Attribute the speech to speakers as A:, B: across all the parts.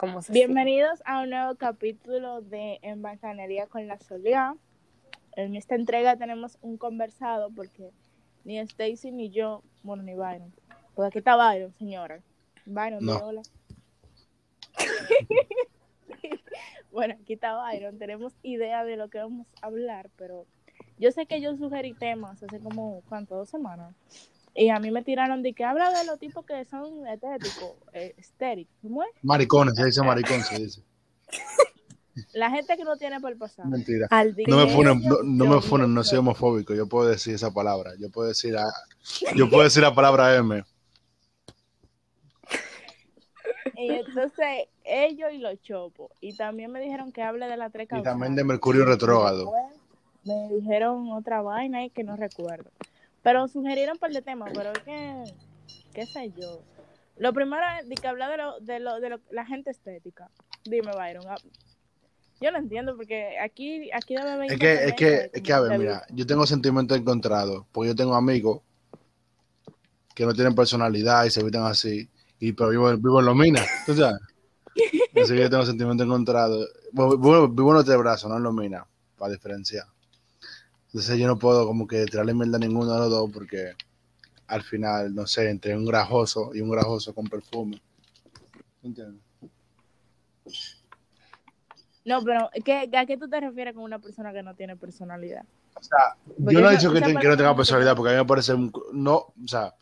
A: como se
B: Bienvenidos a un nuevo capítulo de En Bacanería con la Soledad. En esta entrega tenemos un conversado porque ni Stacy ni yo, bueno, ni Byron. Pues aquí está Byron, señora. Byron,
C: No.
B: hola. bueno, aquí está Byron. Tenemos idea de lo que vamos a hablar, pero yo sé que yo sugerí temas hace como, ¿cuánto? Dos semanas. Y a mí me tiraron de que habla de los tipos que son estéticos, eh, estéricos. ¿Cómo es?
C: Maricones, se dice maricón, se dice.
B: La gente que no tiene por pasar.
C: Mentira.
A: Al
C: No me funen, no, no me funen, no soy homofóbico. Yo puedo decir esa palabra. Yo puedo decir, a- yo puedo decir la palabra M.
B: Y entonces, ellos y los chopos. Y también me dijeron que hable de la tres
C: Y también de Mercurio retrógrado.
B: Me dijeron otra vaina ahí que no recuerdo. Pero sugirieron un par de temas, pero es que, qué sé yo. Lo primero es de que hablar de, lo, de, lo, de lo- la gente estética. Dime, Byron. ah, Yo no entiendo porque aquí, aquí debe haber
C: Es que, es que, es que, a ver, mira, yo tengo sentimientos encontrados, porque yo tengo amigos que no tienen personalidad y se visten así, y pero vivo, vivo en los minas, ¿tú sabes? Así que yo tengo sentimientos encontrados. Bueno, vivo, en los brazos, no en los minas, para diferenciar. Entonces yo no puedo como que tirarle mierda a ninguno de los dos, porque al final, no sé, entre un grajoso y un grajoso con perfume. ¿Entiendes?
B: No, pero ¿qué, ¿a qué tú te refieres con una persona que no tiene personalidad?
C: O sea,
B: Porque
C: yo no he dicho que, te- que no tenga
B: no
C: personalidad, porque a mí me parece, un- no, o sea,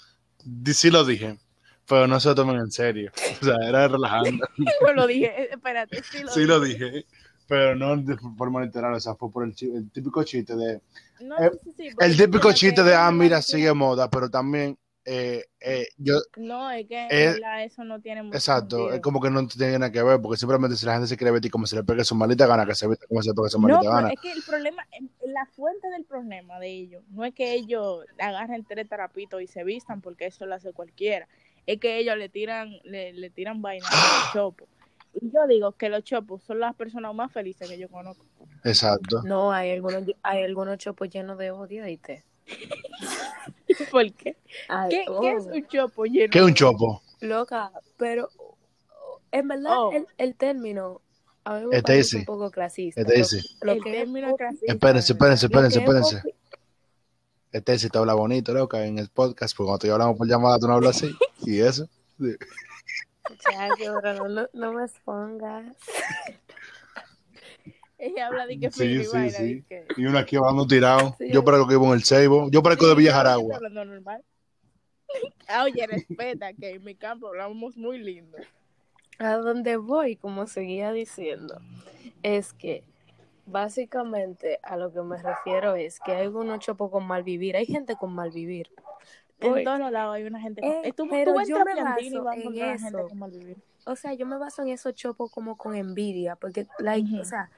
C: sí lo dije, pero no se lo tomen en serio. O sea, era relajando.
B: Yo lo dije, eh, espérate, sí lo
C: Sí lo dije, pero no de forma literal, o sea, fue por el, típico chiste de,
B: No,
C: Eh,
B: sí, sí, porque
C: el típico chiste de,
B: ellos
C: ah,
B: no
C: mira, sigue moda, pero también, eh, eh, yo,
B: No, es que
C: Eh,
B: eso no tiene mucho
C: exacto,
B: sentido.
C: es como que no tiene nada que ver, porque simplemente si la gente se quiere vestir como se le pegue su maldita gana, que se vista como se le pegue su
B: No,
C: maldita
B: pero
C: gana.
B: es que el problema, la fuente del problema de ellos, no es que ellos agarren tres tarapitos y se vistan, porque eso lo hace cualquiera. Es que ellos le tiran, le, le tiran vainas a los chopos. Y yo digo que los chopos son las personas más felices que yo conozco.
C: Exacto.
A: No, hay algunos, hay algunos chopos llenos de odio, ¿viste?
B: ¿Por qué?
A: Ay,
B: ¿Qué,
A: oh,
B: qué es un chopo lleno?
C: ¿Qué es un chopo?
A: Loca, pero en verdad
B: Oh.
A: el, el término a mí me
C: Este
A: parece un poco clasista.
C: Este ese.
A: Lo,
B: El
A: lo que es
B: término
A: popi-
B: clasista,
C: Espérense, espérense,
A: lo
C: espérense,
A: es
C: espérense. Este sí te habla bonito, loca, en el podcast, porque cuando te hablamos por llamada tú no hablas así. ¿Y eso? Sí.
A: No, me expongas.
B: Ella habla de que
C: Sí,
B: fino y
C: sí, sí.
B: que-
C: Y uno aquí hablando tirado.
A: Sí,
C: yo parezco que vivo en el Ceibo. Yo parezco de Villa Jaragua.
B: hablando normal. Ah, oye, respeta que en mi campo hablamos muy lindo.
A: A donde voy, como seguía diciendo, es que básicamente a lo que me refiero es que hay algunos chopos con mal vivir. Hay gente con mal vivir.
B: En
A: Pues,
B: todos lados hay una gente.
A: Eh,
B: tú,
A: pero
B: tú
A: yo me
B: y
A: baso
B: vas
A: en
B: encontrar a gente
A: eso. o sea, yo me baso en esos chopos como con envidia, porque, like, o sea,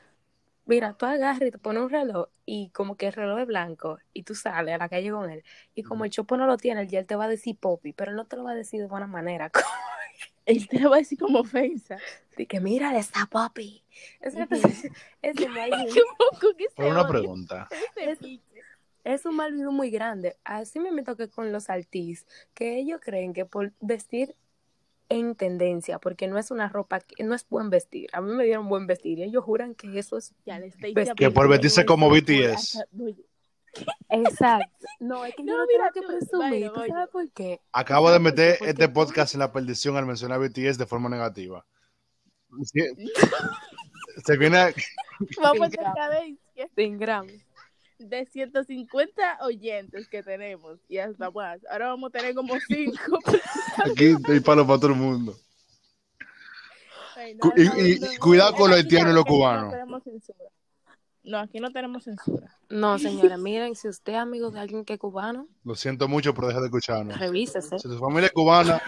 A: mira, tú agarras y te pones un reloj y como que el reloj es blanco y tú sales a la calle con él y como el chopo no lo tiene, ya él te va a decir popi, pero él no te lo va a decir de buena manera.
B: Él te lo va a decir como ofensa.
A: Así que mira, está popi.
B: Qué
A: vivir-
B: poco que se
C: Pero una pregunta.
A: Es- un mal vivir muy grande. Así me meto que con los artistas, que ellos creen que por vestir en tendencia, porque no es una ropa, que- no es buen vestir. A mí me dieron buen vestir y ellos juran que eso es
B: Ya le estoy
A: Ves
C: que por vestirse como BTS.
A: exacto. No, es que yo
B: No,
A: no,
B: mira
A: tengo que presumir.
B: vaya,
A: ¿Tú
B: oye.
A: sabes por qué?
C: Acabo de meter
A: Porque
C: este
A: tú-
C: podcast en la perdición al mencionar BTS de forma negativa. Sí. Se viene. a-
B: Vamos a
A: Sin gramos.
B: De 150 oyentes que tenemos y hasta más. Ahora vamos a tener como 5.
C: Aquí hay palo para todo el mundo. Y- y- y cuidado con los haitianos y los cubanos.
B: No tenemos censura. No, aquí no tenemos censura.
A: No, señora, miren, si usted es amigo de alguien que es cubano,
C: Lo siento mucho, pero deja de escucharnos.
A: revísese.
C: Si tu familia es cubana.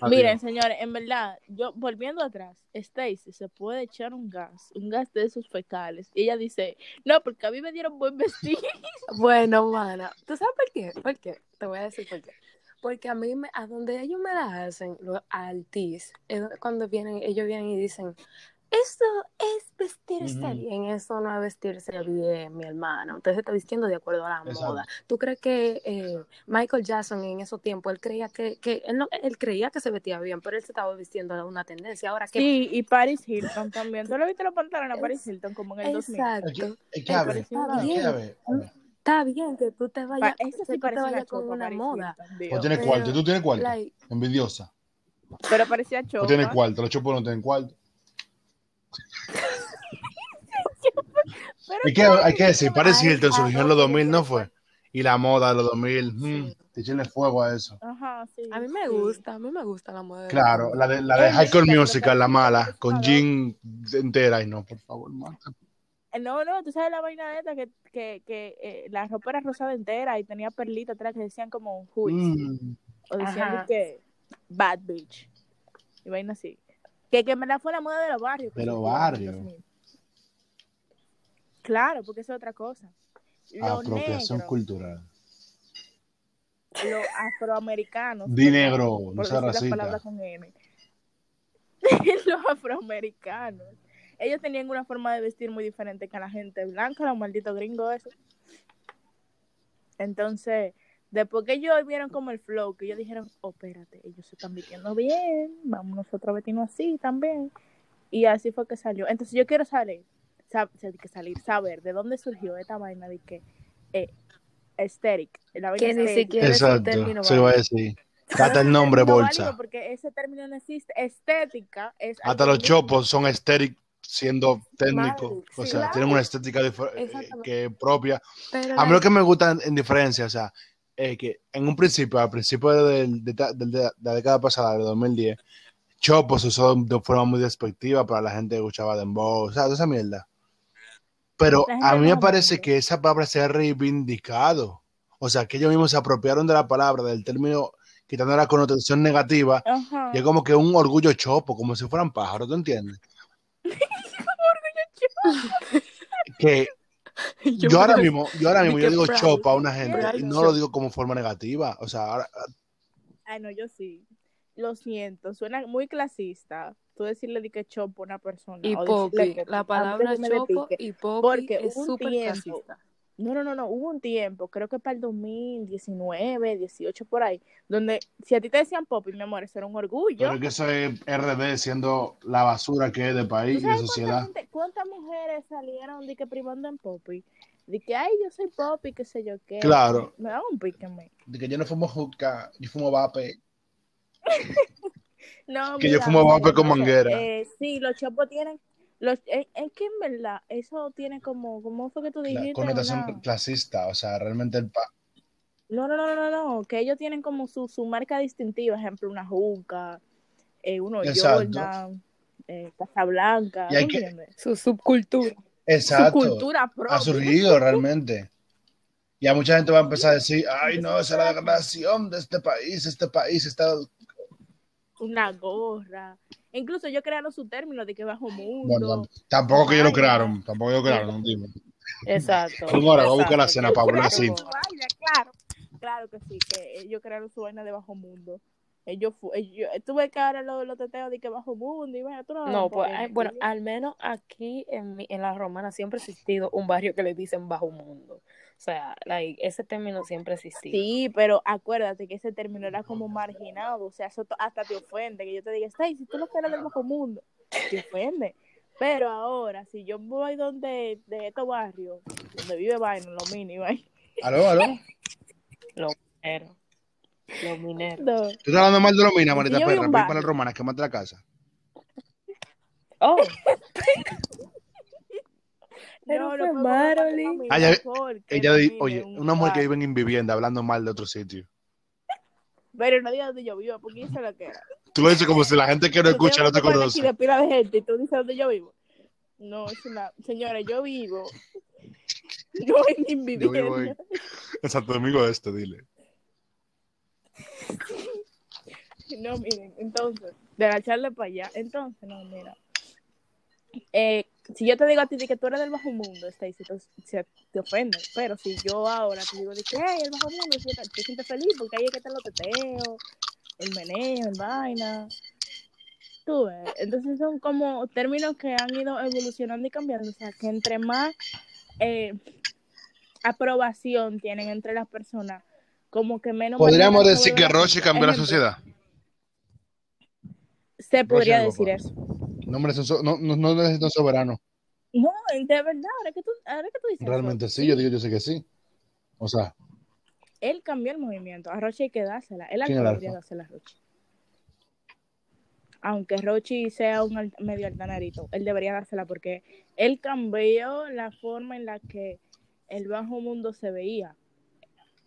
C: Adiós.
B: Miren, señores, en verdad, yo volviendo atrás, Stacy se puede echar un gas, un gas de esos fecales. Y ella dice, no, porque a mí me dieron buen vestido.
A: Bueno, mana, ¿tú sabes por qué? ¿Por qué? Te voy a decir por qué. Porque a mí, me, a donde ellos me la hacen, los altis, es cuando vienen, ellos vienen y dicen, Eso es vestirse
C: Ujú.
A: bien, eso no es vestirse bien, mi hermano. Usted se está vistiendo de acuerdo a la
C: Exacto.
A: moda. ¿Tú crees que eh, Michael Jackson en esos tiempos, él creía que, que él, no- él creía que se vestía bien, pero él se estaba vistiendo de una tendencia? Ahora que
B: Sí, y Paris Hilton también. ¿Tú le viste los pantalones a Paris Hilton como en el 2000?
A: Exacto.
C: que, es que
A: Él
C: a ver,
B: parecía
A: está
C: que
A: bien.
C: a a
A: que tú te
B: Pa-
A: vayas, que
B: sí
A: tú te vayas con una
B: Paris
A: moda.
C: Pues tienes cuarto, tú tienes cuarto.
A: like,
C: Envidiosa.
B: Pero parecía
C: Tú
B: chopa.
C: tienes cuarto, los chopos no tienen cuarto.
B: Pero
C: Y que hay que decir, Paris Hilton surgió en los
B: no,
C: 2000, ¿no fue? Y la moda de los 2000, mm, te echenle fuego a eso.
B: Ajá, sí.
A: a mí me gusta, a mí me gusta la moda. de
C: Claro, la de, la de High School Musical, la mala, con jean entera. Y no, por favor, mata.
B: Eh, No, no, tú sabes la vaina esta que, que, que eh, la ropa era rosada entera y tenía perlitas atrás que decían como hoods.
C: Mm,
B: O decían
A: Ajá.
B: de que bad bitch. Y vaina así. Que, que en verdad fue la moda de los barrios.
C: De los barrios.
B: 2000. Claro, porque eso es otra cosa. Los
C: apropiación cultural.
B: los afroamericanos.
C: Di negro, no
B: por
C: sea
B: decir las
C: racista.
B: con N. los afroamericanos. Ellos tenían una forma de vestir muy diferente que la gente blanca, los malditos gringos, eso. Entonces, después que ellos vieron como el flow, que ellos dijeron, oh, espérate, ellos se están vistiendo bien, vamos nosotros a vestirnos así también. Y así fue que salió. Entonces, yo quiero salir, sab- que salir, saber de dónde surgió esta vaina de que eh, aesthetic, la vaina
A: Que ni
B: estética.
A: siquiera es un término
C: se lo voy a decir. Hasta el nombre,
B: No
C: bolsa.
B: porque ese término no existe. Estética es.
C: Hasta los chopos son estéticos siendo técnicos.
A: Mal,
C: O
A: sí,
C: sea,
A: claro.
C: tienen una estética eh, que propia.
A: Pero
C: A mí lo
A: like,
C: que me gusta en, en diferencia, o sea, es que en un principio, al principio del- de, de- de la década pasada, del 2010, Chopo se usó de forma muy despectiva para la gente que escuchaba Dembow, o sea, toda esa mierda. Pero a mí me parece que esa palabra se ha reivindicado. O sea, que ellos mismos se apropiaron de la palabra, del término, quitando la connotación negativa,
B: Ajá.
C: y es como que un orgullo chopo, como si fueran pájaros, ¿tú entiendes? que yo, ahora
A: me-
C: mismo, yo ahora mismo yo digo
A: proud.
C: chopa a una gente y no lo digo como forma negativa. O sea, ahora,
B: Ay, no, yo sí. Lo siento, suena muy clasista. Tú decirle de que chopo a una persona.
A: y
B: o
A: popi, la palabra chopo y popi
B: Porque
A: es súper clasista.
B: No, no, no, no. Hubo un tiempo, creo que para el 2019, 18 por ahí, donde si a ti te decían popi, mi amor, eso era un orgullo.
C: pero es que eso es RD siendo la basura que es de
B: ¿Tú
C: país y de
B: sabes cuánta
C: sociedad.
B: gente- cuántas mujeres salieron de que privando en popi? De que, ay, yo soy popi, qué sé yo qué.
C: Claro.
B: Me daba un pique a mí.
C: De que yo no fumo juca, yo fumo vape.
B: No,
C: Que yo
B: mira,
C: fumo
B: en
C: vape con manguera.
B: Eh, sí, los chopos tienen. Los, es, es que en verdad, eso tiene como. ¿Cómo fue que tú
C: La
B: dijiste?
C: connotación
B: Una-
C: clasista. O sea, realmente el pa
B: No, no, no, no, no. Que ellos tienen como su, su marca distintiva. Ejemplo, una Juca, eh, uno
C: Exacto.
B: Jordan, eh, Casablanca. ¿tú
C: que-?
A: Su subcultura.
C: Exacto.
B: Su cultura propia.
C: Ha surgido realmente. Y a mucha gente va a empezar a decir, ay no, esa es la degradación de este país, este país está...
B: Una gorra. Incluso ellos crearon su término de que bajo mundo.
C: Bueno, tampoco que ellos lo crearon, tampoco ellos lo crearon, dime.
B: Exacto.
C: Ahora, voy a buscar la cena para así.
B: Claro, claro que sí, que ellos crearon su vaina de bajo mundo. Ellos, ellos tuve que ahora los, los teteos de que bajo mundo y bueno, tú no.
A: No, pues,
B: porque-
A: bueno, al menos aquí en, mi- en la romana siempre ha existido un barrio que le dicen bajo mundo. O sea, like, ese término siempre ha existido.
B: Sí, pero acuérdate que ese término era como marginado, o sea, eso hasta te ofende, que yo te diga, Stay, si tú no eres del bajo mundo, te ofende. Pero ahora, si yo voy donde, de estos barrios, donde vive Vaina, los mini,
C: ¿Aló, aló?
A: Los mineros. Los mineros.
B: no.
C: ¿Tú estás hablando mal de los minas,
B: vi
C: perra? Ven para
B: barrio.
C: la romana, quémate la casa.
A: Oh, Pero
B: no los minis
C: Ah, ya-
B: porque
C: Ella,
B: minis
C: oye,
B: un
C: una mujer que vive en vivienda hablando mal de otro sitio.
B: Pero no digas donde yo vivo, porque yo sé lo que era.
C: Tú lo dices como si la gente que no escucha no te conoce.
B: de pila de gente y tú dices dónde yo vivo. No, es una... Señora, yo vivo. No en mi
C: Yo vivo
B: vivienda.
C: en Santo Domingo Este, dile.
B: No, miren, entonces, de agacharle para allá. Entonces, no, mira. Eh, si yo te digo a ti de que tú eres del bajo mundo, Stacy, tú- se te ofende. Pero si yo ahora te digo de que, hey, el bajo mundo, tú te te sientes feliz porque ahí es que están los teteos, el meneo, el vaina. Tú ves, entonces son como términos que han ido evolucionando y cambiando. O sea, que entre más eh, aprobación tienen entre las personas, como que menos.
C: Podríamos decir que Roche cambió la sociedad.
B: Se podría
C: Roche
B: decir eso.
C: No, hombre, son so- no, no, no necesitan soberano.
B: No, de verdad, ahora que tú, ahora que tú dices eso,
C: Realmente sí, yo digo, yo sé que sí. O sea,
B: él cambió el movimiento. A Roche hay que dársela. Él
C: ¿Quién es el
B: debería dársela a Roche. Aunque Rochi sea un medio altanarito, él debería dársela porque él cambió la forma en la que el bajo mundo se veía.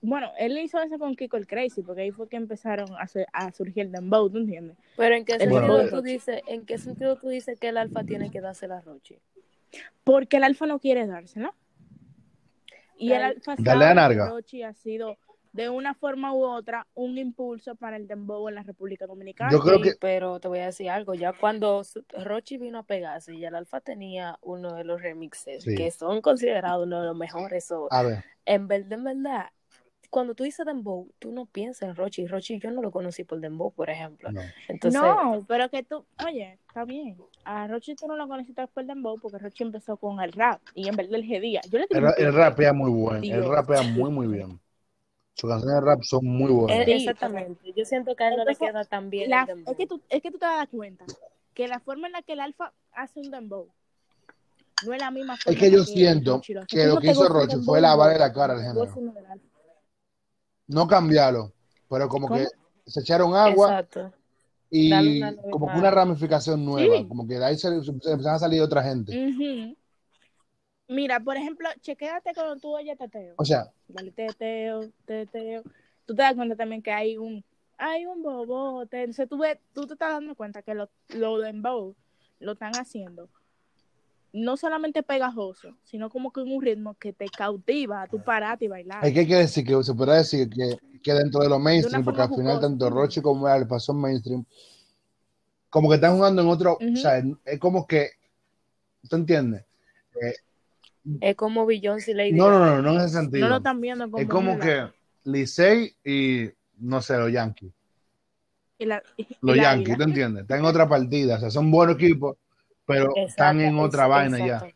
B: Bueno, él hizo eso con Kiko el Crazy, porque ahí fue que empezaron a, su- a surgir el dembow, ¿tú entiendes?
A: Pero ¿en qué sentido tú dices, en qué sentido tú dices que el alfa tiene que dársela a Rochi?
B: Porque el alfa no quiere dársela. Y el alfa
C: Dale a
B: sabe
C: narga.
B: que Rochi ha sido, de una forma u otra, un impulso para el dembow en la República Dominicana.
C: Yo creo
A: Sí,
C: que-
A: pero te voy a decir algo, ya cuando Rochi vino a pegarse y el alfa tenía uno de los remixes
C: Sí.
A: que son considerados uno de los mejores, o
C: a ver,
A: en verdad, en verdad, cuando tú dices Dembow, tú no piensas en Rochi. Rochi yo no lo conocí por Dembow, por ejemplo.
C: no.
A: Entonces,
B: no, pero que tú, oye, está bien. A Rochi tú no lo conociste por el dembow porque Rochi empezó con el rap y en verdad el G-Día. Yo le
C: El, el rapea muy bueno. El
B: Dios.
C: rapea muy, muy bien. Sus canciones de rap son muy buenas.
B: Sí,
A: exactamente. Yo siento que a él no le
B: Entonces,
A: queda tan bien
B: la-
A: el Dembow.
B: es que tú es que tú te das cuenta que la forma en la que el alfa hace un dembow no es la misma forma
C: Es que yo siento que lo que hizo Rochi fue lavarle la cara al género.
B: haces uno del alfa.
C: No cambiarlo, pero como
B: ¿Cómo?
C: que se echaron agua
A: Exacto.
C: Y como que una ramificación nueva.
B: Sí.
C: Como que de ahí se, se empezaron a salir otra gente.
B: Mira, por ejemplo, chequéate cuando tú oyes teteo.
C: O sea,
B: Dale teteo, teteo. Tú te das cuenta también que hay un hay un bobote. Entonces tú ves, tú te estás dando cuenta que lo, lo dembow lo están haciendo no solamente pegajoso, sino como que en un ritmo que te cautiva a tu parate y bailar.
C: hay que, hay que decir que se podría decir que, que dentro de lo mainstream,
B: De una
C: porque al final
B: jugosa.
C: tanto Rochi como Alfa son mainstream, como que están jugando en otro, o sea, es como que, ¿tú entiendes?
A: Es como Beyoncé y Lady
C: No, no, no, no en ese sentido.
B: no lo están viendo como
C: es como que Licey y, no sé, los Yankees.
B: y la- y
C: Los Yankees. ¿te entiendes? Están en otra partida, o sea, son buenos equipos, pero están en otra vaina ya.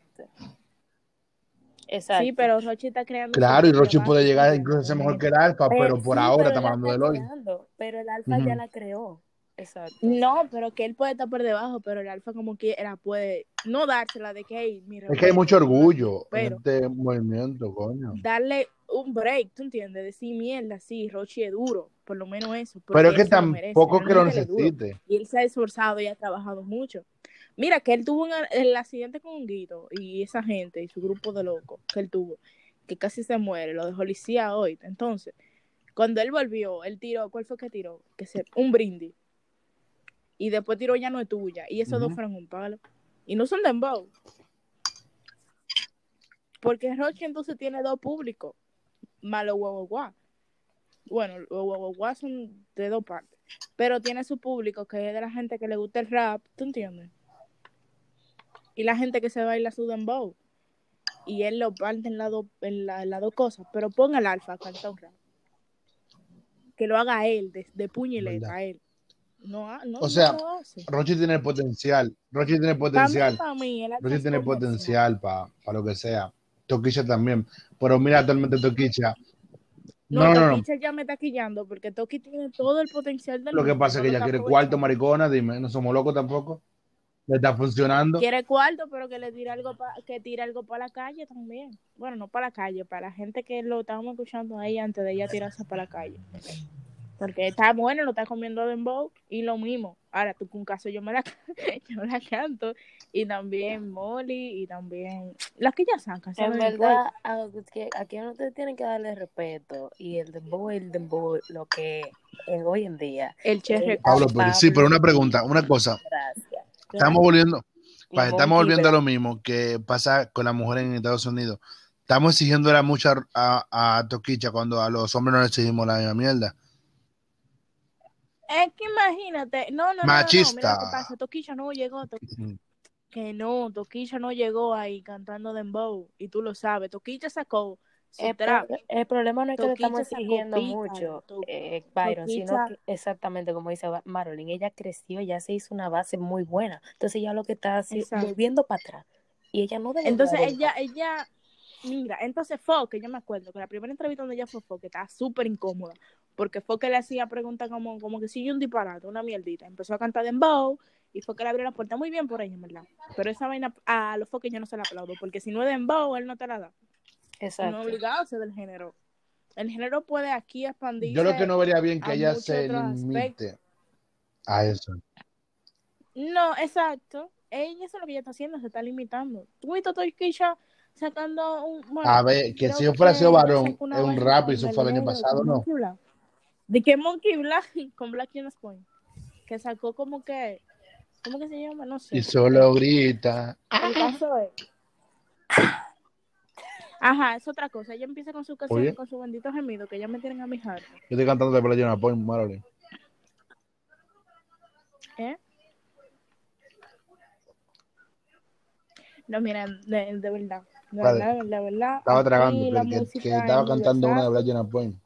A: Exacto.
B: Sí, pero Rochi está creando.
C: Claro, y Rochi puede llegar incluso a ser mejor que el Alfa,
A: Pero-
C: pero por
A: sí,
C: ahora
A: pero
C: estamos hablando
A: la
C: del hoy.
A: creando, Pero el alfa ya la creó. Exacto.
B: No, pero que él puede estar por debajo, pero el alfa como quiera puede no dársela de que, hey, mira,
C: Es que hay mucho orgullo
B: Pero-
C: en este movimiento, coño.
B: darle un break, ¿tú entiendes? Decir mierda, sí, Rochi es duro, por lo menos eso.
C: Pero es que
B: lo merece,
C: tampoco que lo necesite.
B: Y él se ha esforzado y ha trabajado mucho. Mira, que él tuvo un- el accidente con un guito y esa gente y su grupo de locos que él tuvo, que casi se muere, lo dejó Licía hoy. Entonces, cuando él volvió, él tiró, ¿cuál fue que tiró? Que se, un brindis. Y después tiró ya no es tuya. Y esos dos fueron un palo. Y no son dembow. Porque Rochi entonces tiene dos públicos. Malo guau Bueno, los guau son de dos partes. Pero tiene su público que es de la gente que le gusta el rap, ¿tú entiendes? Y la gente que se baila su dembow. Y él lo parte en las dos en la, en dos cosas. Pero ponga el alfa a cantar un rap. Que lo haga él, de, de puño y letra,
C: Verdad.
B: él. No, no,
C: O sea,
B: no.
C: Rochi tiene el potencial. Rochi tiene el
B: Para mí,
C: potencial.
B: para mí,
C: Rochi tiene potencial para lo que sea. Toquicha también. Pero mira actualmente Toquicha.
B: No,
C: No.
B: Toquicha ya me está quillando porque Toki tiene todo el potencial del
C: Lo que pasa es que ella quiere cuarto, maricona. Dime, no somos locos tampoco. Le está funcionando.
B: Quiere cuarto, pero que le tire algo pa- que tire algo para la calle también. Bueno, no para la calle, para la gente que lo estábamos escuchando ahí antes de ella tirarse para la calle. Porque está bueno, lo está comiendo Dembow y lo mismo. Ahora, tú con caso yo me la, yo la canto. Y también Molly y también las que ya sacan.
A: En verdad, a- que aquí no te tienen que darle respeto. Y el dembow, el dembow, lo que en hoy en día.
B: El cherry.
A: Eh,
C: Pablo, pero sí, pero una pregunta, una cosa.
A: Gracias.
C: Estamos volviendo, estamos volviendo a lo mismo que pasa con las mujeres en Estados Unidos. Estamos exigiendo mucho a, a, a Toquicha cuando a los hombres no les exigimos la misma mierda.
B: Es que imagínate. No, no, no, no, no.
C: Machista.
B: Mira lo que pasa. Toquilla no llegó. To- que no, Toquilla no llegó ahí cantando Dembow. Y tú lo sabes. Toquilla sacó
A: El,
B: trap.
A: pro- el problema no es que le estamos exigiendo mucho,
B: To-
A: eh, Byron, sino que exactamente como dice Marilyn, ella creció, ya se hizo una base muy buena. Entonces ya lo que está así, volviendo para atrás. Y ella no debe
B: Entonces ella, ella, mira, entonces Foque, yo me acuerdo que la primera entrevista donde ella fue Foque estaba súper incómoda, porque Foque le hacía preguntas como, como que si yo un disparate, una mierdita. Empezó a cantar Dembow y Foque le abrió la puerta muy bien por ella, en ¿verdad? Pero esa vaina a los Foque yo no se la aplaudo, porque si no es Dembow, él no te la da. No
A: Exacto.
B: es obligado a ser del género. El género puede aquí expandirse.
C: Yo lo que no vería bien que
B: a
C: ella
B: muchos
C: se
B: otros
C: limite a eso.
B: No, exacto. Ella eso es lo que ella está haciendo, se está limitando. Tú a Toquilla sacando un. bueno,
C: A ver, que si yo fuera sido varón, es un rap y eso fue el año pasado, ¿no?
B: Black. De que Monkey Black con Black Jonas Point. Que sacó como que. ¿Cómo que se llama? No sé.
C: Y solo grita.
B: El caso es. Ajá, es otra cosa. Ella empieza con su canción,
C: Oye.
B: con su bendito gemido, que ya me tienen a mi harta.
C: Yo estoy cantando de Playa Point, Marilyn.
B: ¿Eh? No, mira, de, de verdad. De
C: Vale.
B: verdad, de verdad.
C: Estaba
B: aquí
C: tragando,
B: la
C: que, que-
B: música
C: estaba cantando una de
B: universal.
C: Playa Point.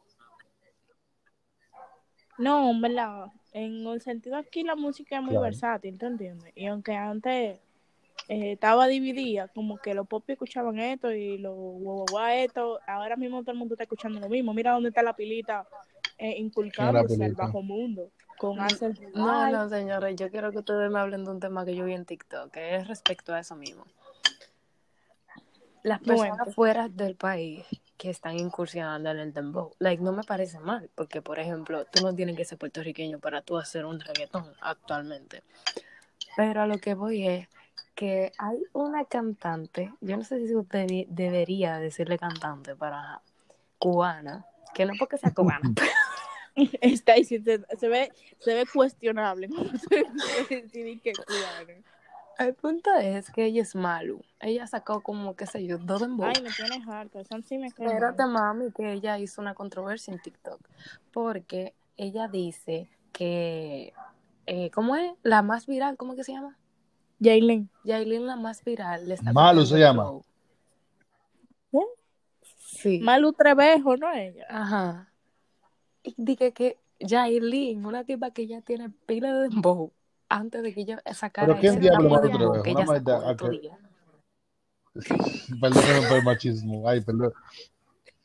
B: No, en verdad. En el sentido aquí la música es muy
C: Claro.
B: versátil, ¿te entiendes? Y aunque antes eh, estaba dividida, como que los pop escuchaban esto y los guaguaguá esto, ahora mismo todo el mundo está escuchando lo mismo. Mira dónde está la pilita eh, inculcándose al
C: pilita?
B: bajo mundo con Access
A: No, no, señores, yo quiero que ustedes me hablen de un tema que yo vi en TikTok, que es respecto a eso mismo. Las personas
B: Cuente.
A: fuera del país que están incursionando en el dembow, like, no me parece mal, porque, por ejemplo, tú no tienes que ser puertorriqueño para tú hacer un reggaetón actualmente. Pero a lo que voy es que hay una cantante, yo no sé si usted de- debería decirle cantante para cubana, que no porque sea cubana,
B: Está ahí, se, ve, se ve cuestionable. que.
A: El punto es que ella es Malu. Ella sacó como, qué sé yo, dos dembow.
B: Ay, me tienes harta. Son sí me
A: Espérate, mami, que ella hizo una controversia en TikTok. Porque ella dice que, eh, ¿cómo es? La más viral, ¿cómo que se llama?
B: Jaylin.
A: Yailin, la más viral, le está
C: Malu se llama.
B: ¿Eh?
A: Sí.
B: Malu Trevejo, ¿no ella?
A: Ajá. Y dije que Yailin, una tipa que ya tiene pila de dembow, antes de que ella sacara
C: ¿Pero quién
A: ese
C: diablo
B: Malu
A: que
C: Trevejo?
A: ella
C: Una
A: sacó
C: maldita-
A: en estos
C: ok.
A: días.
C: Perdón por el machismo. Ay, perdón.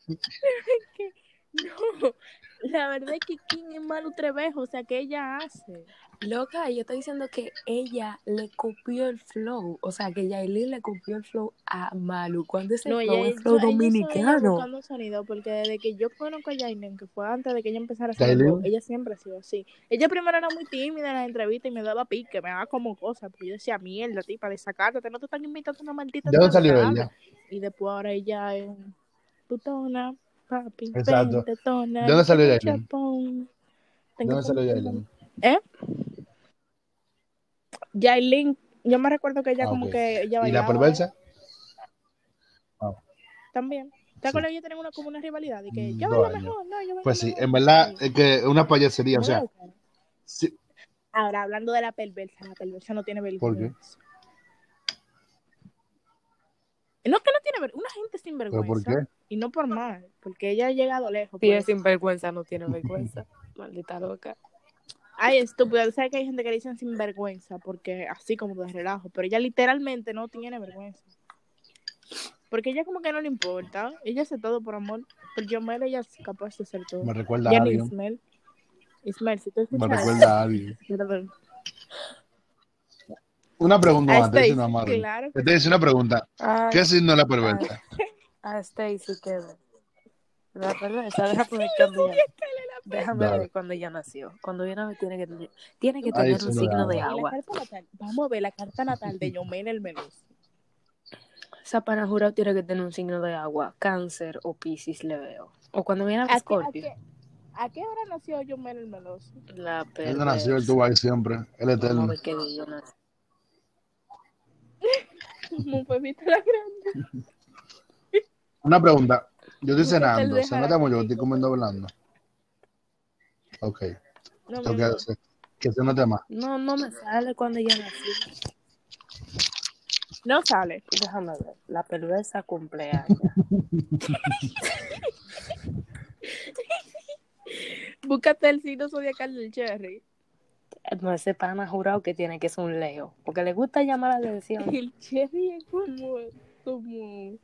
B: No. La verdad es que quién es Malu Trevejo, o sea, que ella hace.
A: Loca, ella está diciendo que ella le copió el flow. O sea, que Yailin le copió el flow a Malu. Cuando ese
B: No,
A: flow
B: ella,
A: es flow
B: ella- ella ella
A: dominicano.
B: buscando sonido, porque desde que yo conozco a Jaylin, que fue antes de que ella empezara a hacer
C: Yailin.
B: ella siempre ha sido así. Ella primero era muy tímida en las entrevistas y me daba pique, me daba como cosas, porque yo decía, mierda, tipa, de sacarte, no te están invitando a una maldita
C: ¿De dónde salió
B: entrevista".
C: ella?
B: Y después ahora ella es putona, papi,
C: Exacto.
B: vente, tona,
C: ¿De dónde salió
B: tengo
C: dónde salió Yailin?
B: ¿Eh? Yailin, yo me recuerdo que ella
C: Ah,
B: como
C: ok.
B: que ella
C: ¿Y la
B: bailaba
C: perversa?
B: también. ¿Te
C: Sí.
B: acuerdas que ellos tienen una, como una rivalidad? De que yo
C: Dos
B: bailo mejor, no, yo bailo
C: Pues sí,
B: mejor.
C: en verdad
B: Sí.
C: es que una payasería, o sea, sí,
B: Ahora, hablando de la perversa, la perversa no tiene vergüenza.
C: ¿Por qué?
B: No, que no tiene vergüenza. Una gente sin
C: ¿pero
B: vergüenza.
C: por qué?
B: Y no por mal, porque ella ha llegado lejos.
A: Si
B: por
A: es
B: eso.
A: sinvergüenza, no tiene vergüenza. Maldita loca.
B: Ay, estúpido. ¿Sabes que hay gente que le dicen sin vergüenza? Porque así como de relajo. Pero ella literalmente no tiene vergüenza. Porque ella como que no le importa. Ella hace todo por amor. Por Yomel ella es capaz de hacer todo.
C: Me recuerda a
B: Ya ni
C: alguien.
B: Ismael. Ismael, si tú
C: Me
B: escuchas eso,
C: recuerda a alguien.
B: perdón.
C: Una pregunta
B: Stacy,
C: decir una madre.
B: claro que
C: Te hice una pregunta.
A: Ay,
C: ¿Qué signo es la perversa?
A: a Stacy queda. La perversa, cuando ella, déjame ver cuando ella nació. Cuando ella nació tiene que tener, tiene que tener un
C: signo de
A: agua.
B: vamos a ver la carta natal de Yomel el Melos.
A: Esa pana jurado tiene que tener un signo de agua. Cáncer o Piscis le veo. O cuando viene a
B: ¿A qué, a,
A: Scorpio.
B: qué, ¿A qué hora nació Yomel el Melos?
A: La
C: Él no nació, él
A: perversa.
C: estuvo ahí siempre. Él es
A: Vamos a
C: eterno.
A: ver qué día nació.
B: Como Pepita la grande.
C: Una pregunta. Yo estoy cenando. que
B: aquí,
C: estoy comiendo hablando. Ok.
B: No,
C: Tengo que hacer. Más.
A: No, no me sale cuando ella nació.
B: No sale.
A: Déjame ver. La perversa cumpleaños.
B: Búscate el signo zodiacal del Cherry.
A: No, ese pana jurado que tiene que ser un Leo. Porque le gusta llamar la atención.
B: El Cherry es como, como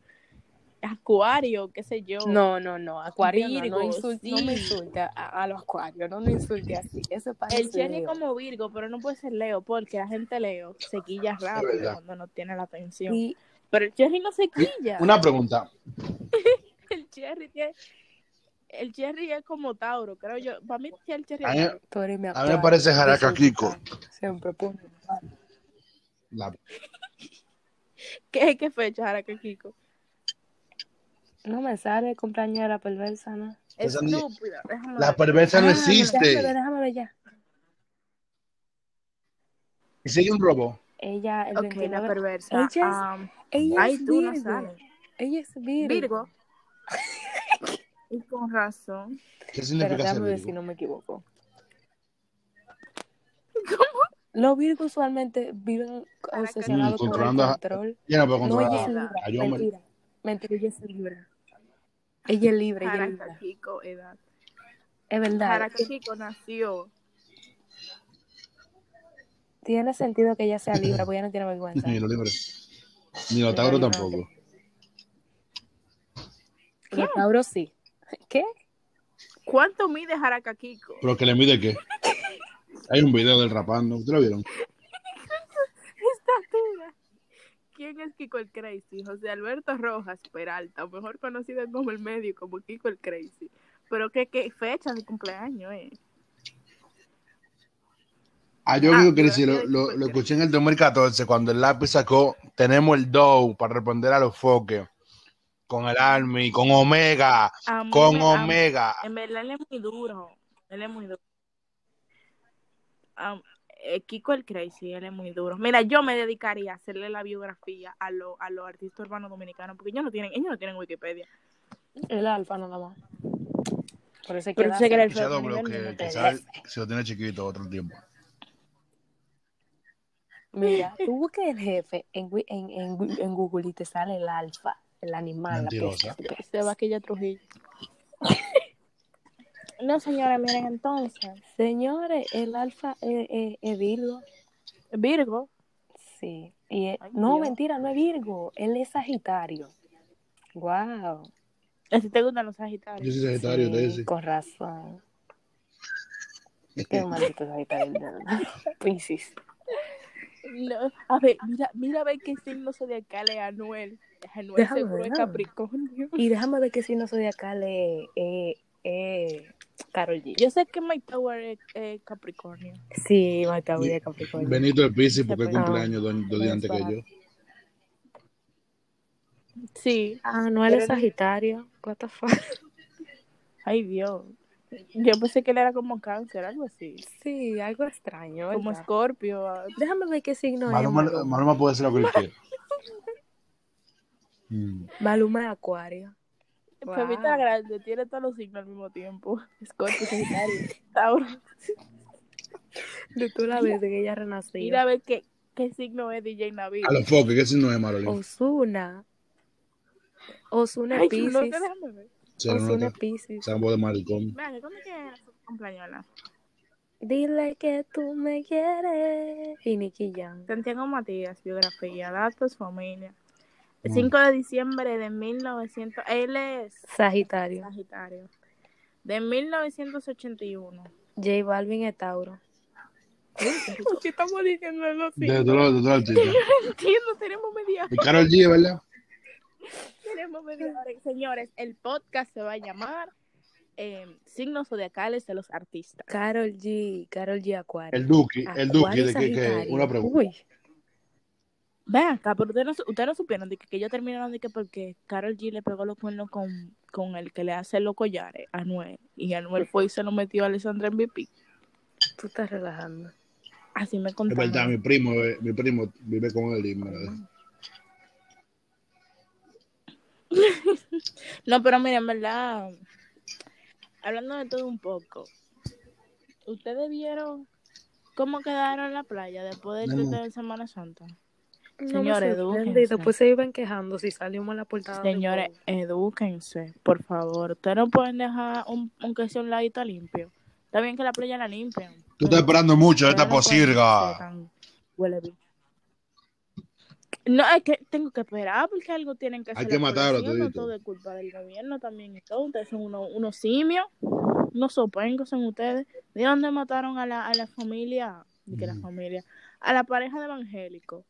B: acuario, qué sé yo.
A: No, no, no. Acuario no, no, me insulte a, a los acuarios. No me insulte así. Ese pana
B: El
A: es
B: Cherry es como Virgo, pero no puede ser Leo, porque la gente Leo se quilla rápido cuando no tiene la atención.
A: Y
B: Pero el Cherry no se quilla.
C: Una pregunta.
B: El Cherry tiene... El Cherry es como Tauro, creo yo. Para mí el Cherry
C: A
B: es
C: mí-
B: Tauro.
C: A mí me parece Jaraca Kiko.
A: Siempre pone.
C: La,
B: ¿Qué, qué fecha, Jaraca Kiko?
A: No me sale el cumpleaños de la perversa, ¿no?
C: Ni-
B: Estúpida.
C: la
B: ver.
C: perversa no
A: Ah, Déjame ver,
C: existe.
A: déjame ver ya.
C: Y sigue un robo.
A: Ella, el
B: Ok,
A: 29
B: la perversa.
A: Ella es-
B: ah,
A: Ella
B: ay,
A: es
B: tú no
A: Virgo.
B: sabes.
A: Ella es Virgo.
B: Virgo. Y con razón.
C: ¿Qué
A: Pero
C: significa ser
A: déjame ver si
C: Virgo?
A: no me equivoco. Los Virgos usualmente viven obsesionados con el
C: Controlando a-
A: control.
C: Yo no puedo
A: No,
C: controlar
A: ella es
C: a-
A: Libra.
C: a Yomer.
A: Mentira. Mentira, ella es Libra. Ella es libre, ella es Libra.
B: Kiko, edad.
A: Es verdad.
B: Jaraca Kiko nació.
A: Tiene sentido que ella sea Libra, porque ella no tiene vergüenza.
C: Ni los libres. Ni los Tauro
A: Libra.
C: tampoco.
A: Los Tauros sí. ¿Qué?
B: ¿Cuánto mide Jaraca Kiko?
C: ¿Pero que le mide qué? Hay un video del rapando. ¿Ustedes lo vieron?
B: Estatura. ¿Quién es Kiko el Crazy? José Alberto Rojas Peralta, mejor conocido como el medio, como Kiko el Crazy. Pero qué, qué fecha de cumpleaños, eh.
C: Ah, yo
B: Ah,
C: digo que si lo, lo, lo escuché en el 2014, cuando el lápiz sacó, tenemos el Dow para responder a los foques. Con el Army, con Omega,
B: mí
C: con
B: me-
C: Omega.
B: En verdad él es muy duro. Él es muy duro. Eh, Kiko el Crazy, él es muy duro. Mira, yo me dedicaría a hacerle la biografía a, lo- a los artistas urbanos dominicanos, porque ellos no tienen, ellos no tienen Wikipedia.
A: El alfa nada más.
B: Pero
A: que
B: sé que era el
C: se
B: feo
C: doble, que, si lo tiene chiquito otro tiempo.
A: Mira, tú buscas el jefe en, en, en, en Google y te sale el alfa, el animal,
C: Mentirosa.
A: la peste.
B: Se va aquella Trujillo. No, señora, miren entonces.
A: Señores, el alfa es, es- es Virgo.
B: Virgo.
A: Sí. Y es-
B: Ay,
A: no,
B: Dios.
A: mentira, no es Virgo. Él es Sagitario. Wow.
B: Si te gustan los
C: Yo
B: Sagitarios.
C: soy Sagitario,
A: Sí,
C: te dice.
A: con razón. Qué maldito Sagitario. Piscis.
B: No, a ver, mira, mira a ver qué signo zodiacal es Anuel. Anuel
A: Déjame
B: seguro
A: ver,
B: es. Capricornio.
A: Y déjame ver que si no zodiacal es eh, eh, Carol G.
B: Yo sé que Mike Tower es, es Capricornio.
A: Sí, Marta voy de Capricornio.
C: Benito el Piscis, porque
B: Ah.
C: cumpleaños dos, dos días antes que yo.
B: Sí.
A: Ah, no, él es Sagitario. What the fuck?
B: Ay, Dios. Yo pensé que él era como cáncer, algo así.
A: Sí, algo extraño.
B: Como
A: ¿verdad?
B: Scorpio. ah,
A: Déjame ver qué signo es.
C: Maluma, puede ser lo que él quiera. Mm.
A: Maluma es Acuario. Wow.
B: Pepita grande, tiene todos los signos al mismo tiempo. Scorpio, Sagitario, Tauro.
A: De tú la ves de que ella renació.
B: Mira a ver qué, qué signo es DJ Navid.
C: A los foques, ¿qué signo es Marolín?
A: Osuna. Osuna Pisces.
B: déjame ver.
A: Pisces.
C: Sambo de.
A: Dile que tú me quieres. Y Nicky Jam.
B: Santiago Matías, biografía, datos, familia. El
C: Mm.
B: 5 de diciembre de 1900. Él es
A: Sagitario.
B: Sagitario. De 1981.
A: J Balvin es Tauro.
B: ¿Por qué estamos diciendo los
C: De de.
B: Entiendo, tenemos media
C: Y Karol G, ¿verdad?
B: Tenemos media hora. Señores, el podcast se va a llamar eh, Signos Zodiacales de los Artistas.
A: Carol G. Carol G Acuario.
C: El Duki, el Duki,
A: Acuario
C: de que, que,
A: Sagitario.
C: una pregunta.
A: Uy.
B: Ven acá, pero ustedes no, ustedes no supieron de que, que ellos terminaron de que porque Carol G le pegó los cuernos con, con el que le hace los collares a Anuel. Y Anuel fue y se lo metió a Alessandra MVP.
A: Tú estás relajando.
B: Así me
C: Es
B: contaron.
C: verdad, mi primo, eh, mi primo vive con él y me lo
B: No, pero miren, en verdad, hablando de todo un poco, ¿ustedes vieron cómo quedaron en la playa después del
C: No.
B: de Semana Santa?
A: No
B: Señores,
A: y
B: edúquense.
A: después se iban quejando si salimos a la portada.
B: Señores, edúquense, por favor. Ustedes no pueden dejar un, aunque sea un ladito limpio. Está bien que la playa la limpian.
C: Tú estás esperando mucho de esta
B: no
C: posirga.
B: huele bicho. No, es que tengo que esperar porque algo tienen que
C: Hay
B: hacer.
C: que
B: la
C: matarlo todito.
B: todo es culpa del gobierno también todo. Ustedes son unos, unos simios, unos sopengos son ustedes. ¿De dónde mataron a la, a la familia? ¿De que la
C: Ujú.
B: familia? A la pareja de evangélicos.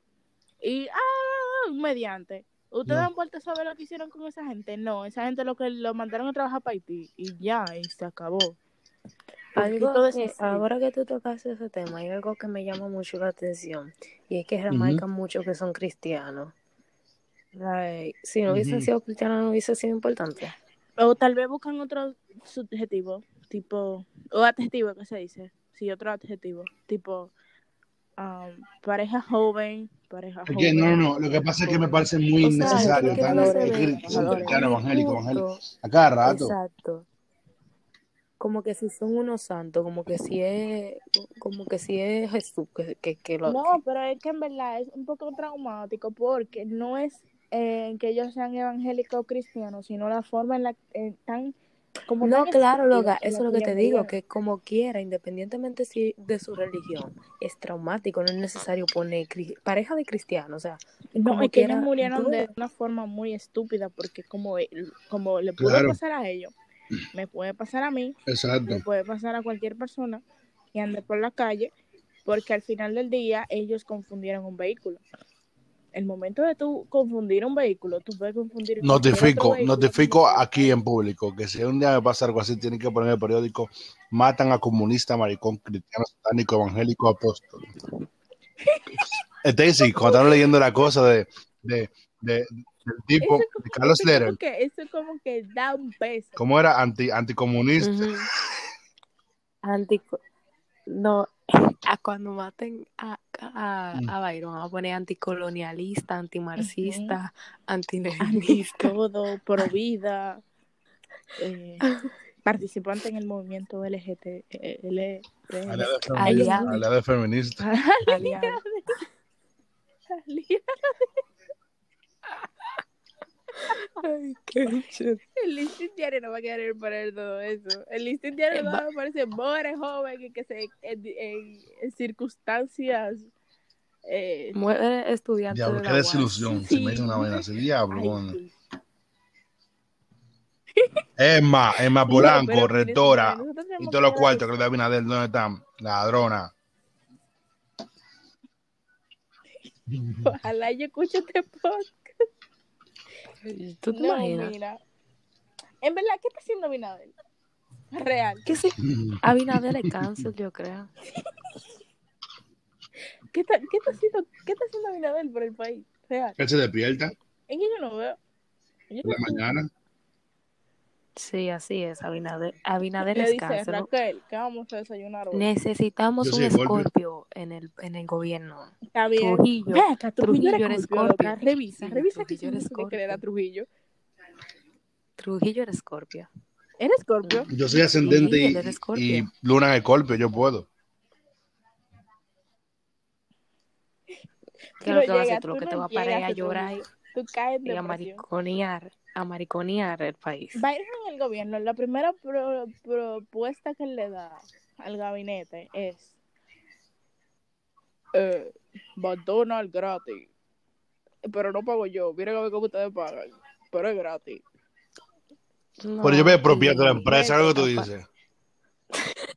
B: Y, ah, mediante. ¿Ustedes
C: No.
B: han vuelto a saber lo que hicieron con esa gente? No, esa gente lo que lo mandaron a trabajar para Haití y ya, y se acabó.
A: Algo
B: todo
A: que- ahora que tú tocas ese tema, hay algo que me llama mucho la atención y es que remarcan mucho que son cristianos. Like, si no hubiesen
C: Ujú.
A: sido cristianos, no hubiese sido importante.
B: O tal vez buscan otro subjetivo, tipo, o adjetivo, ¿qué se dice? Sí, otro adjetivo, tipo, um, pareja joven, pareja joven.
C: que no, no. Lo que pasa es que me parece muy
A: O sea,
C: innecesario.
A: que
C: tan-
A: no
C: que evangélicos,
A: Justo,
C: evangélicos. A cada rato.
A: Exacto. Como que si son unos santos, como que si es, como que si es Jesús, que, que, que lo
B: No, pero es que en verdad es un poco traumático porque no es eh, que ellos sean evangélicos o cristianos, sino la forma en la que tan como
A: No, claro, Loga, eso es lo que te digo, que como quiera, independientemente si de su religión, es traumático, no es necesario poner cri- pareja de cristianos, o sea,
B: No,
A: como
B: es que
A: quiera,
B: ellos murieron de una forma muy estúpida porque como, como le pudo
C: Claro.
B: pasar a ellos, me puede pasar a mí,
C: Exacto.
B: le puede pasar a cualquier persona que ande por la calle, porque al final del día ellos confundieron un vehículo. El momento de tú confundir un vehículo, tú puedes confundir otro
C: Notifico,
B: vehículo
C: notifico aquí en público que si un día me pasa algo así, tienen que poner el periódico, matan a comunista, maricón, cristiano, satánico, evangélico, apóstol. Stacy, cuando estaban leyendo la cosa de, de, de- del tipo,
B: Eso
C: de Carlos
B: eso como que, eso como que da un peso.
C: ¿cómo era? Anti, anticomunista.
A: Antico- no, a cuando maten a, a,
C: Mm.
A: a Byron, a poner anticolonialista, antimarxista,
B: Anti
A: antileninista.
B: todo, pro vida, eh, participante en el movimiento LGT, eh, L-
C: Aliado feminista.
A: Aliado.
C: aliado feminista.
A: aliado. Ay, qué chulo.
B: El listín diario no va a querer poner todo eso. El listín diario
A: Eh,
B: no
A: va-
B: a aparecer muere joven y que se en, en- en circunstancias eh,
A: Muere estudiante
C: Diablo,
A: de
C: qué desilusión. Si me dicen una vaina así, diablo.
B: ay, sí.
C: Emma, Emma
B: No,
C: Polanco,
B: miren,
C: rectora, y todos los cuartos que le da Abinader, ¿dónde están? Ladrona.
B: Ojalá yo escuche este podcast.
A: ¿Tú te
B: No,
A: imaginas?
B: mira. En verdad, ¿qué está haciendo Abinader? Real.
A: Abinader es cáncer, yo creo.
B: ¿Qué está, qué está haciendo, qué está haciendo Abinader por el país? Real.
C: Él se despierta
B: Es que yo no veo. Yo
C: por la
B: sé.
C: mañana.
A: Sí, así es, Abinader. Abinader
B: Le
A: es
B: dice,
A: cáncer. ¿no?
B: Raquel, ¿qué vamos a desayunar hoy?
A: Necesitamos
C: Yo
A: un escorpio en el, en el gobierno.
B: Está bien.
A: Trujillo.
B: Ve acá, Trujillo,
A: Trujillo
B: era
A: era
B: Scorpio,
A: Scorpio.
B: loca. Revisa,
A: Sí,
B: revisa que que era. Trujillo.
A: Trujillo era escorpio.
B: ¿Era Scorpio?
C: Yo soy ascendente y,
A: Escorpio.
C: luna en Escorpio, yo puedo.
A: ¿Qué es lo que
B: no
A: va a hacer tú? Lo que
B: no
A: te va a parar a
B: a
A: llorar y-
B: Tú caes en
A: y a mariconear, a mariconear el país.
B: Byron en el gobierno, la primera pro- propuesta que le da al gabinete es eh, McDonald's gratis. Pero no pago yo. Miren a ver cómo ustedes pagan. Pero es gratis.
A: No,
C: Pero yo me apropié de la empresa, algo que tú dices.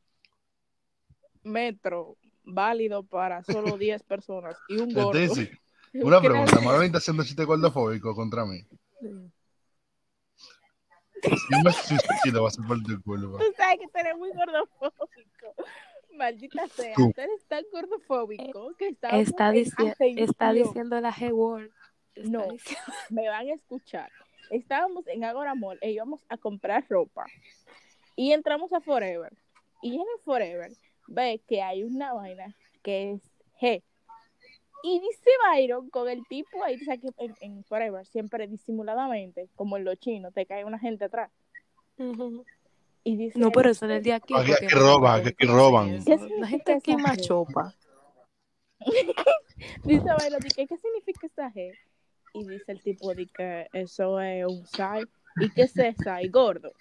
B: Metro válido para solo 10 personas y un gordo.
C: Una
B: ¿Qué
C: pregunta. Marlene está haciendo chiste gordofóbico contra mí. Yo me suicido, va a ser por tu culpa.
B: Tú sabes que tú eres muy gordofóbico. Maldita sea,
C: Tú.
B: tú eres tan gordofóbico que estamos
A: Está, dici- está
B: ascensión.
A: diciendo la G-Word. Está
B: No.
A: diciendo-
B: me van a escuchar. Estábamos en Agora Mall e íbamos a comprar ropa. Y entramos a Forever. Y en el Forever ve que hay una vaina que es G. Y dice Byron con el tipo ahí, o sea que en, en Forever siempre disimuladamente, como en los chinos, te cae una gente atrás. Y dice,
A: No, pero eso es el de aquí.
C: Aquí- aquí roban, aquí.
B: ¿Qué
A: La gente aquí
B: esa
A: más
B: G?
A: chopa.
B: dice Byron, di que, ¿qué significa esta G? Y dice el tipo de que eso es un sai. ¿Y qué es ese sai? Gordo.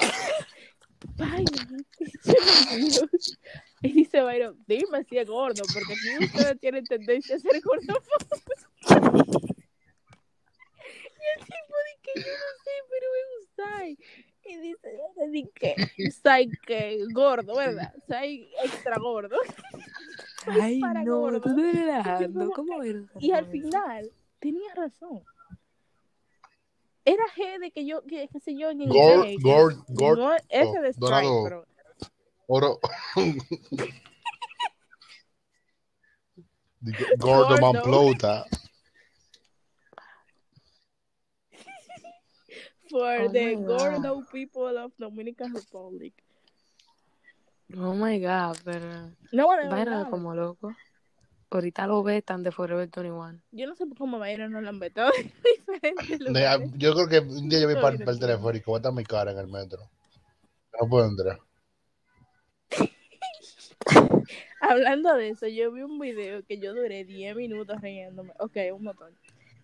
B: Dios. Y dice Byron, dime si es gordo, porque aquí ustedes tienen tendencia a ser gordos. y el tipo dice que yo no sé, pero es un sai. Y dice, di que sai que gordo, ¿verdad? Sai extra gordo.
A: Ay,
B: para
A: no,
B: gordo.
A: tú te estás relajando.
B: como
A: ¿Cómo eres?
B: Y al final, tenía razón. Era G de que yo, que, qué sé yo, en
C: Gord,
B: inglés.
C: Gord, Gord,
B: No, ese de Strike,
C: Dorado.
B: pero
C: oro. Gordo. Mamplota.
B: for
A: Oh
B: the
A: God.
B: Gordo people of Dominican Republic.
A: Oh my god, pero.
B: No, de
A: Byron es como loco. Ahorita lo vetan de Forever 21.
B: Yo no sé cómo Byron no lo han vetado.
C: Yo creo que un día yo voy
B: No,
C: para, el
B: sí.
C: teleférico, va a estar mi cara en el metro. No puedo entrar.
B: Hablando de eso, yo vi un video que yo duré 10 minutos riéndome. Ok, un montón.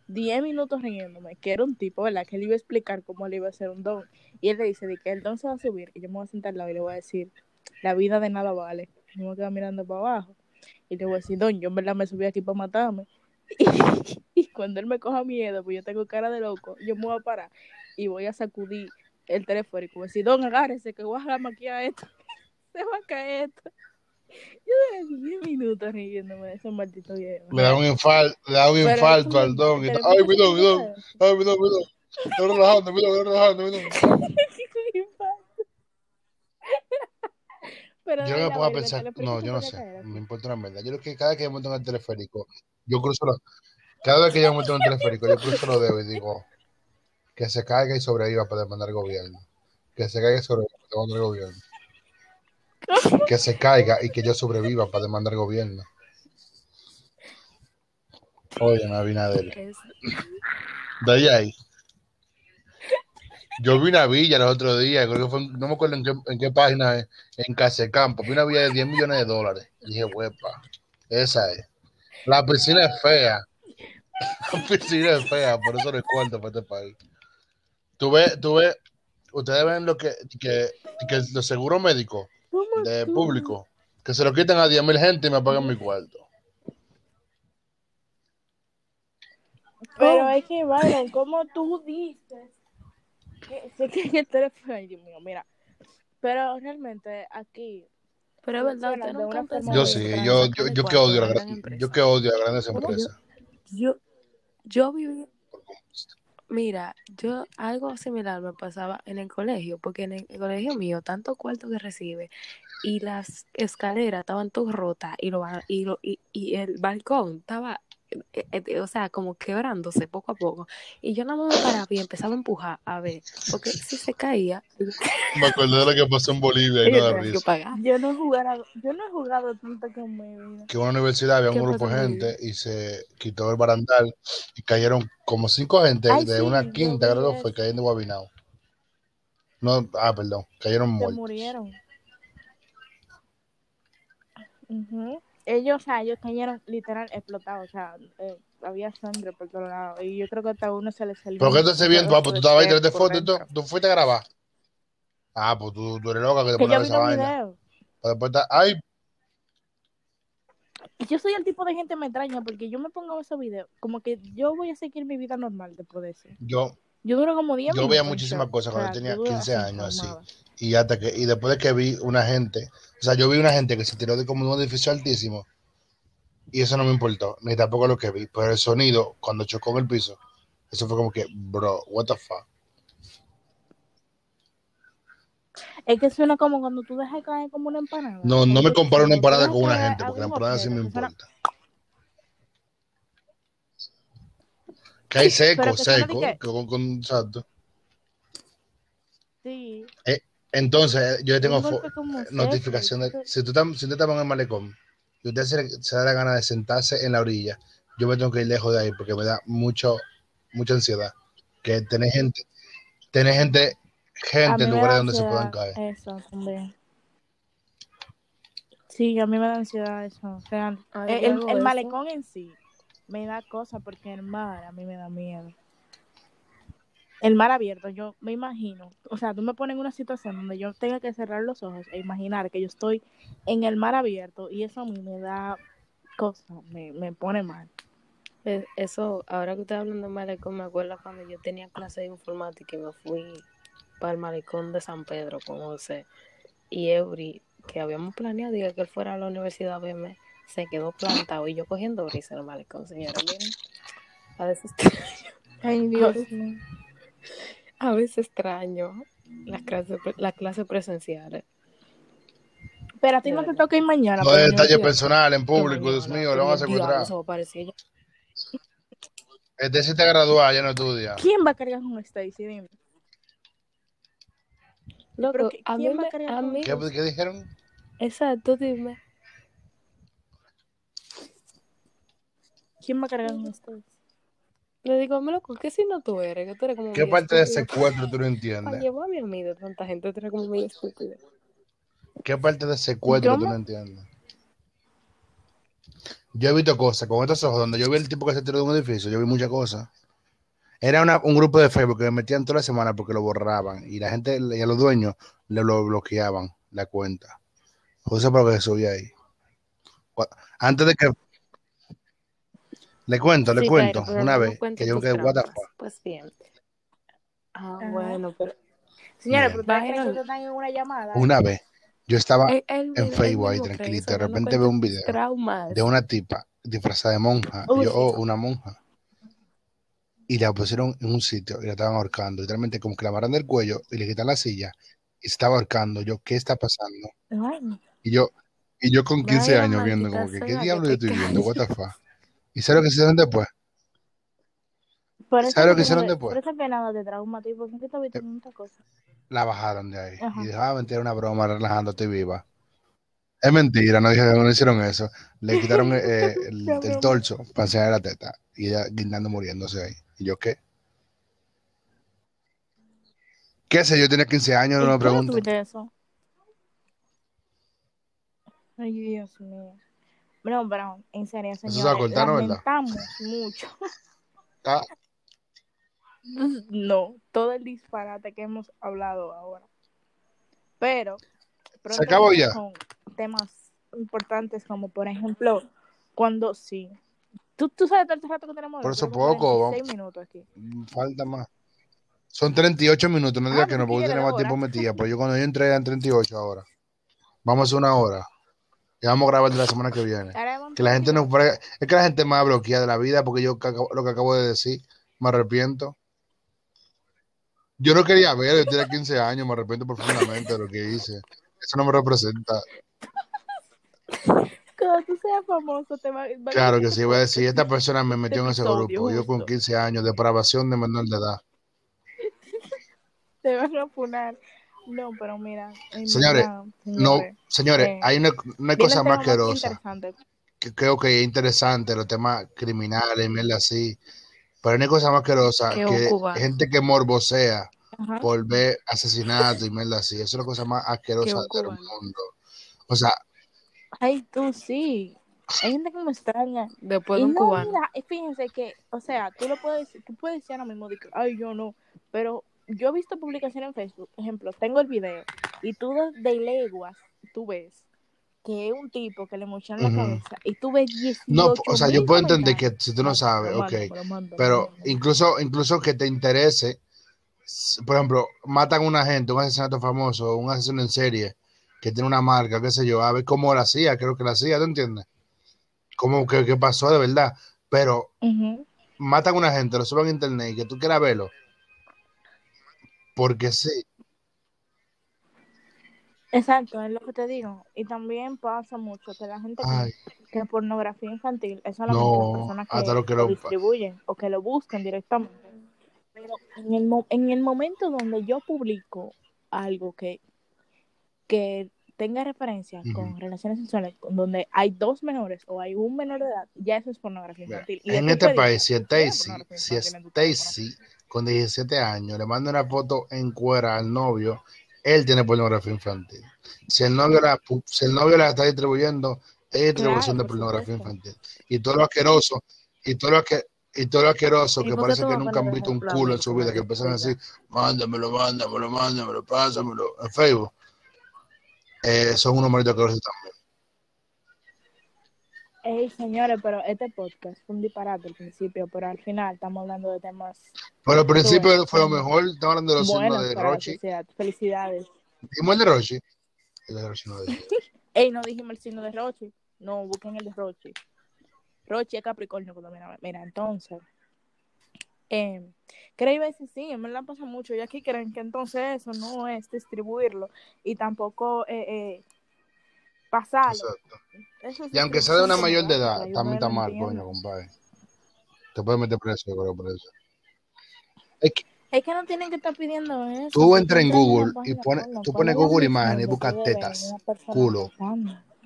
B: 10 minutos riéndome, que era un tipo, ¿verdad? Que él iba a explicar cómo le iba a hacer un don. Y él le dice de que el don se va a subir. Y yo me voy a sentar al lado y le voy a decir, la vida de nada vale. Y me voy a quedar mirando para abajo. Y le voy a decir, don, yo en verdad me subí aquí para matarme. Y, cuando él me coja miedo, pues yo tengo cara de loco, yo me voy a parar y voy a sacudir el teleférico. Voy a decir, don, agárrese, que voy a maquiar esto. se va a caer esto. Yo duré 10 minutos riéndome de ese maldito video.
C: Le da un infarto, le da un infarto al don. Ay,
B: eso
C: mi don,
B: me
C: mi don.
B: pasa.
C: Ay, mi don, mi don. Estoy relajando, mi don, estoy relajando, mi don.
B: Pero
C: Yo no me
B: el
C: pensar, no, yo no sé,
B: caer
C: me importa una mierda. Yo creo que cada que yo monto en el teleférico, yo cruzo los, cada vez que yo monto en el teleférico, yo cruzo los dedos y digo, que se caiga y sobreviva para demandar al gobierno. Que se caiga y sobreviva para demandar al gobierno. Que se caiga y que yo sobreviva para demandar gobierno. Oye, Abinader.
A: Es,
C: De ahí ahí. Yo vi una villa los otros días, creo que fue, no me acuerdo en qué, en qué página, en Casecampo. Vi una villa de 10 millones de dólares. Y dije, huepa, esa es. La piscina es fea. La piscina es fea, por eso no es cuarto para este país. Tú ves, tú ves, ustedes ven lo que, que, que los seguros médicos
B: ¿Cómo
C: de
B: tú?
C: público, que se lo quitan a 10 mil gente y me pagan mi cuarto.
B: Pero es que, Byron, ¿cómo tú dices que se cae el teléfono? Ay, Dios mío, mira. Pero realmente aquí,
A: pero es verdad,
B: de
A: nunca
C: Yo sí, yo, yo, yo que odio
A: a
C: a,
A: la gran
C: gra-
A: empresa.
C: yo que odio a grandes
A: ¿Cómo?
C: empresas.
A: Yo, yo viví, mira, yo algo similar me pasaba en el colegio, porque en el, el colegio mío, tanto cuarto que recibe, y las escaleras estaban todas rotas, y, lo, y, lo, y, y el balcón estaba, eh, eh, o sea, como quebrándose poco a poco. Y yo nada más me paraba y empezaba a empujar, a ver, porque si se caía,
C: Me acordé de lo que pasó en Bolivia y
A: yo
C: no da
A: tenía que
C: risa.
A: pagar.
B: yo no he jugado, yo no he jugado tanto con mi vida.
C: Que en una universidad había un
A: ¿Qué
C: grupo de
A: en
C: gente y se quitó el barandal y cayeron como cinco gente
B: Ay,
C: de
B: sí,
C: una quinta, creo que fue, cayendo guabinado. No, ah, perdón, cayeron
B: Se
C: muertos.
B: Ujú. Ellos, o sea, ellos cayeron literal explotados, o sea, eh, había sangre por todos lados. Y yo creo que hasta uno se le salió.
C: ¿Pero qué te hace bien, papá? ¿Tú estabas ahí,
B: de
C: tiraste fotos y
B: dentro.
C: ¿Tú fuiste a grabar? Ah, pues tú, tú eres loca que te pones esa vaina. Para después ay,
B: yo soy el tipo de gente que me extraña porque yo me pongo esos videos. Como que yo voy a seguir mi vida normal después de eso.
C: yo,
B: Yo duro como 10
C: yo veía muchísimas cosas
B: O sea,
C: cuando tenía
B: yo duro
C: 15
B: así,
C: años, así. Y hasta que, y después de que vi una gente, o sea, yo vi una gente que se tiró de como de un edificio altísimo y eso no me importó, ni tampoco lo que vi, pero el sonido cuando chocó en el piso, eso fue como que, bro, what the fuck.
B: Es que suena como cuando tú dejas caer como una empanada.
C: No, no me comparo una empanada con una
B: caer
C: gente, porque la empanada sí me importa. Que hay seco,
B: que
C: seco,
B: qué?
C: con, con- exacto.
B: Sí.
C: Entonces, yo tengo notificación de, si tú estás, si tú estás en el malecón y usted se, se da la gana de sentarse en la orilla, yo me tengo que ir lejos de ahí porque me da mucho, mucha ansiedad. Que tener gente, tener gente, gente en lugares donde se puedan caer.
B: Eso también. Sí, a mí me da ansiedad eso. O sea,
A: Ay,
B: el, el malecón en sí me da cosa porque el mar a mí me da miedo. El mar abierto, yo me imagino, o sea, tú me pones en una situación donde yo tenga que cerrar los ojos e imaginar que yo estoy en el mar abierto y eso a mí me da cosa, me, me pone mal.
A: Eh, Eso, ahora que ustedes hablando de malecón, me acuerdo cuando yo tenía clase de informática y me fui para el malecón de San Pedro con José y Eury, que habíamos planeado que él fuera a la universidad a verme, se quedó plantado y yo cogiendo brisa en el malecón, señora. Miren, a veces extraño,
B: Ay, Dios mío.
A: a veces extraño las clases, pre- las clases presenciales.
B: Pero a ti
A: De
B: no te toca ir mañana.
C: No de detalle personal en público, Dios mío, le van a secuestrar.
A: yo.
C: Este sí te graduar, ya no estudia.
B: ¿Quién va a cargar con Stacy? Dime.
A: Loco,
B: Pero ¿qui-
A: a mí,
B: quién va a
A: me-
B: cargar
A: a
B: con
A: mí,
C: ¿Qué, qué dijeron?
A: exacto, dime.
B: ¿Quién va a cargar con Stacy?
A: Le digo, me loco, ¿qué si no tú eres? Que tú eres como
C: ¿Qué parte de
A: estúpido.
C: secuestro tú no
A: Para
C: entiendes?
A: llevarme a mí de tanta gente, tú eres como muy estúpido.
C: ¿Qué parte de secuestro tú
B: ¿Cómo?
C: no entiendes? Yo he visto cosas con estos ojos, donde yo vi el tipo que se tiró de un edificio, yo vi muchas cosas. Era una- un grupo de Facebook que me metían toda la semana porque lo borraban y la gente y a los dueños le lo bloqueaban la cuenta. José, por lo que subí ahí. Antes de que. Le cuento, le
A: Sí,
C: cuento,
A: pero, pero
C: una
A: no
C: vez que yo quedé, what the
A: traumas.
C: fuck.
A: Pues bien. Ah,
B: Ajá.
A: bueno, pero
B: Señora, pero están en una llamada.
C: Una vez yo estaba en Facebook ahí tranquilito,
A: eso,
C: de repente veo un video
A: traumas.
C: de una tipa disfrazada de monja. Y yo, oh, una monja. Y la pusieron en un sitio y la estaban ahorcando. Literalmente como que la amarran del cuello y le quitan la silla y se estaba ahorcando. Yo, ¿qué está pasando?
B: Ay,
C: Y yo, y yo con 15
A: Vaya
C: años viendo como que, ¿qué diablo yo estoy viendo? What the fuck? ¿Y sabes lo que hicieron después?
B: Por
C: ¿Sabes lo que hicieron
B: te-
C: después?
B: por eso que nada te trauma, tipo, porque tú has visto
C: Eh,
B: muchas cosas.
C: La bajaron de ahí.
B: Ajá.
C: Y dijo, ah, mentira, una broma, relajándote viva. Es mentira, no dije no hicieron eso. Le quitaron eh, el, el torso para enseñar la teta. Y ella guindando muriéndose ahí. ¿Y yo qué? ¿Qué sé? Yo tenía 15 años, no
B: ¿Y
C: me
B: tuviste eso? Ay, Dios mío. No, pero en serio,
C: Eso se va a
B: señores,
C: cortar, ¿no, verdad?
B: lamentamos mucho.
C: Ah,
B: No, todo el disparate que hemos hablado ahora. Pero
C: ¿Se acabó ya?
B: con temas importantes como por ejemplo cuando sí. Tú, tú sabes el rato que tenemos.
C: por eso
B: Tenemos
C: poco.
B: 46
C: vamos-
B: minutos aquí.
C: Falta más. Son 38 minutos, no
B: Ah,
C: digas que
B: pero
C: no, porque
B: ¿qué
C: tiene
B: de
C: más tiempo metida. Pues yo cuando yo entré eran 38 ahora. Vamos a una hora. Y vamos a grabar de la semana que viene. Que la gente no es que la gente más bloqueada de la vida porque yo lo que acabo de decir me arrepiento. Yo no quería ver, yo tenía 15 años, me arrepiento profundamente de lo que hice. Eso no me representa.
B: Cuando tú seas famoso te va, va-
C: Claro que sí, voy a decir, esta persona me metió en ese grupo. Yo con
B: justo.
C: 15 años, depravación de menor de edad.
B: te van a funar. No, pero mira,
C: Señores,
B: verdad,
C: No,
B: señores, eh,
C: hay una, una cosa más asquerosa. que creo que es interesante, los temas criminales, mierda así. Pero hay una cosa más asquerosa
A: Que
C: que gente que morbosea
B: Ajá.
C: por ver asesinatos y mierda así. Eso es la cosa más
A: Que
C: asquerosa del mundo. O sea,
B: Ay, tú sí. Hay gente que me extraña.
A: Después de un
B: no,
A: cubano.
B: mira, fíjense que, o sea, tú lo puedes, tú puedes decir ahora mismo, de que, ay, yo no, pero yo he visto publicaciones en Facebook, ejemplo, tengo el video, y tú de, leguas, tú ves que es un tipo que le mochan la cabeza, y tú ves 18
C: no, o sea, yo puedo entender que si tú no sabes, ok,
B: mando,
C: pero incluso, incluso que te interese, por ejemplo, matan a una gente, un asesinato famoso, un asesino en serie, que tiene una marca, qué sé yo, a ver cómo la hacía, creo que la hacía, ¿tú entiendes? Cómo que, que pasó de verdad, pero matan a una gente, lo suben a internet y que tú quieras verlo, porque sí,
B: Exacto, es lo que te digo. Y también pasa mucho que la gente
C: ay,
B: que pornografía infantil es solamente
C: no,
B: las personas que
C: hasta lo que
B: lo distribuyen o que lo buscan directamente. Pero en el, mo- en el momento donde yo publico algo que, que tenga referencia con relaciones sexuales, con donde hay dos menores o hay un menor de edad, ya eso es pornografía
C: Mira,
B: infantil. Y
C: en este país, si
B: decir, "Mira,
C: Stacy, si
B: infantil en tu teléfono".
C: Stacy con 17 años le manda una foto en cuera al novio él tiene pornografía infantil. Si el novio la, si el novio la está distribuyendo, es distribución
B: Claro,
C: de
B: por
C: pornografía
B: supuesto.
C: infantil. Y todo lo asqueroso, y todo lo que y todo lo asqueroso
A: ¿Y
C: que parece que nunca han visto un culo en su vida, que empiezan a decir, mándamelo, mándamelo, mándamelo, pásamelo, en Facebook. Eh, son unos malditos asquerosos también.
B: Ey, señores, pero este podcast fue un disparate al principio, pero al final estamos hablando de temas
C: Pero al principio fue lo mejor, estamos hablando de los signos de Rochi.
B: Felicidades.
C: Dimos el de Rochi. El de Rochi no decía.
B: Ey, no dijimos el signo de Rochi. No, busquen el de Rochi. Rochi es Capricornio. Cuando mira, mira, entonces. Eh, ¿Qué iba a decir? Sí, en verdad pasa mucho. Y aquí creen que entonces eso no es distribuirlo y tampoco eh, eh, pasarlo.
C: Exacto.
B: Eso
C: Y aunque sea de una mayor de edad,
B: y
C: también está mal, coño, compadre. Te puedes meter preso, yo creo, por eso. Es que
B: Es que no tienen que estar pidiendo eso.
C: tú entras en Google y pones, tú
B: ¿cuál
C: pones Google imágenes,
B: de
C: buscas tetas, culo,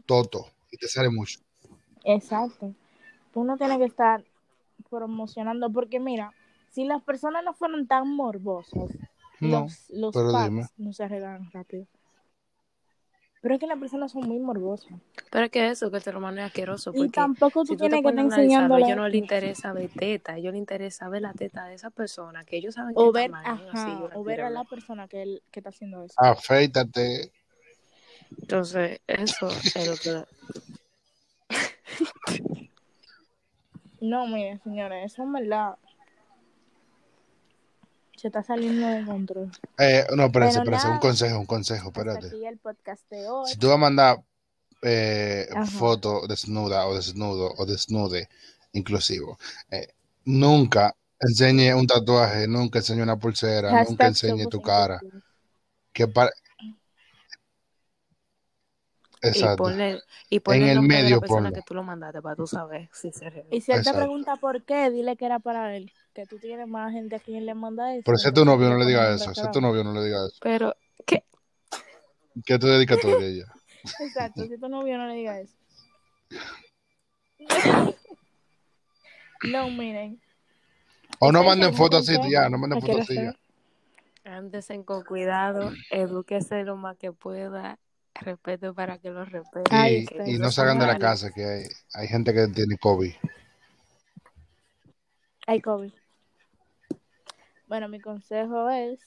C: toto, y te sale mucho.
B: Exacto. Tú no tienes que estar promocionando, porque mira, si las personas no fueran tan morbosas,
C: No,
B: los, los
C: pero
B: packs
C: dime.
B: no se arreglan rápido. Pero es que las personas son muy morbosas.
A: Pero es que eso, que el ser humano es asqueroso.
B: Y
A: Porque
B: tampoco tú
A: si tú te
B: tienes que
A: pones
B: estar
A: a analizarlo, a ellos no les
B: eso.
A: interesa ver teta, a ellos les interesa ver la teta de esa persona, que ellos saben que
B: O ver,
A: y así
B: ajá,
A: la
B: o ver a la persona que, él, que está haciendo eso.
C: Afeítate.
A: Entonces, eso es lo que...
B: No, mire, señores, eso es verdad. Se está saliendo de control.
C: Eh, no, espérense,
B: Pero
C: espérense, un consejo, un consejo, espérate.
B: aquí el podcast de hoy.
C: Si tú vas a mandar eh, foto desnuda o desnudo o desnude inclusivo, eh, nunca enseñe un tatuaje, nunca enseñe una pulsera, nunca
B: Hashtag
C: enseñe
B: somos
C: tu cara. Que para...
A: Y
C: Exacto.
A: ponle, y ponle
C: En
A: el de la
C: medio
A: persona
C: ponlo.
A: que tú lo mandaste para tú saber si se
B: Y si él te pregunta por qué, dile que era para él. Que tú tienes más gente a quien le manda eso.
C: Pero si es tu novio, no le digas eso. Si es tu novio, no le digas eso.
A: Pero, ¿qué?
C: Que tu dedicatoria ya.
B: Exacto, si es tu novio, no le digas eso. no, miren.
C: O no manden fotos así, ya, no manden fotos así ya.
A: Ándesen con cuidado, edúquese lo más que pueda, respeto para que lo respeten.
C: Y, y no salgan de la casa, que hay, hay gente que tiene COVID.
B: Ay, COVID. Bueno, mi consejo es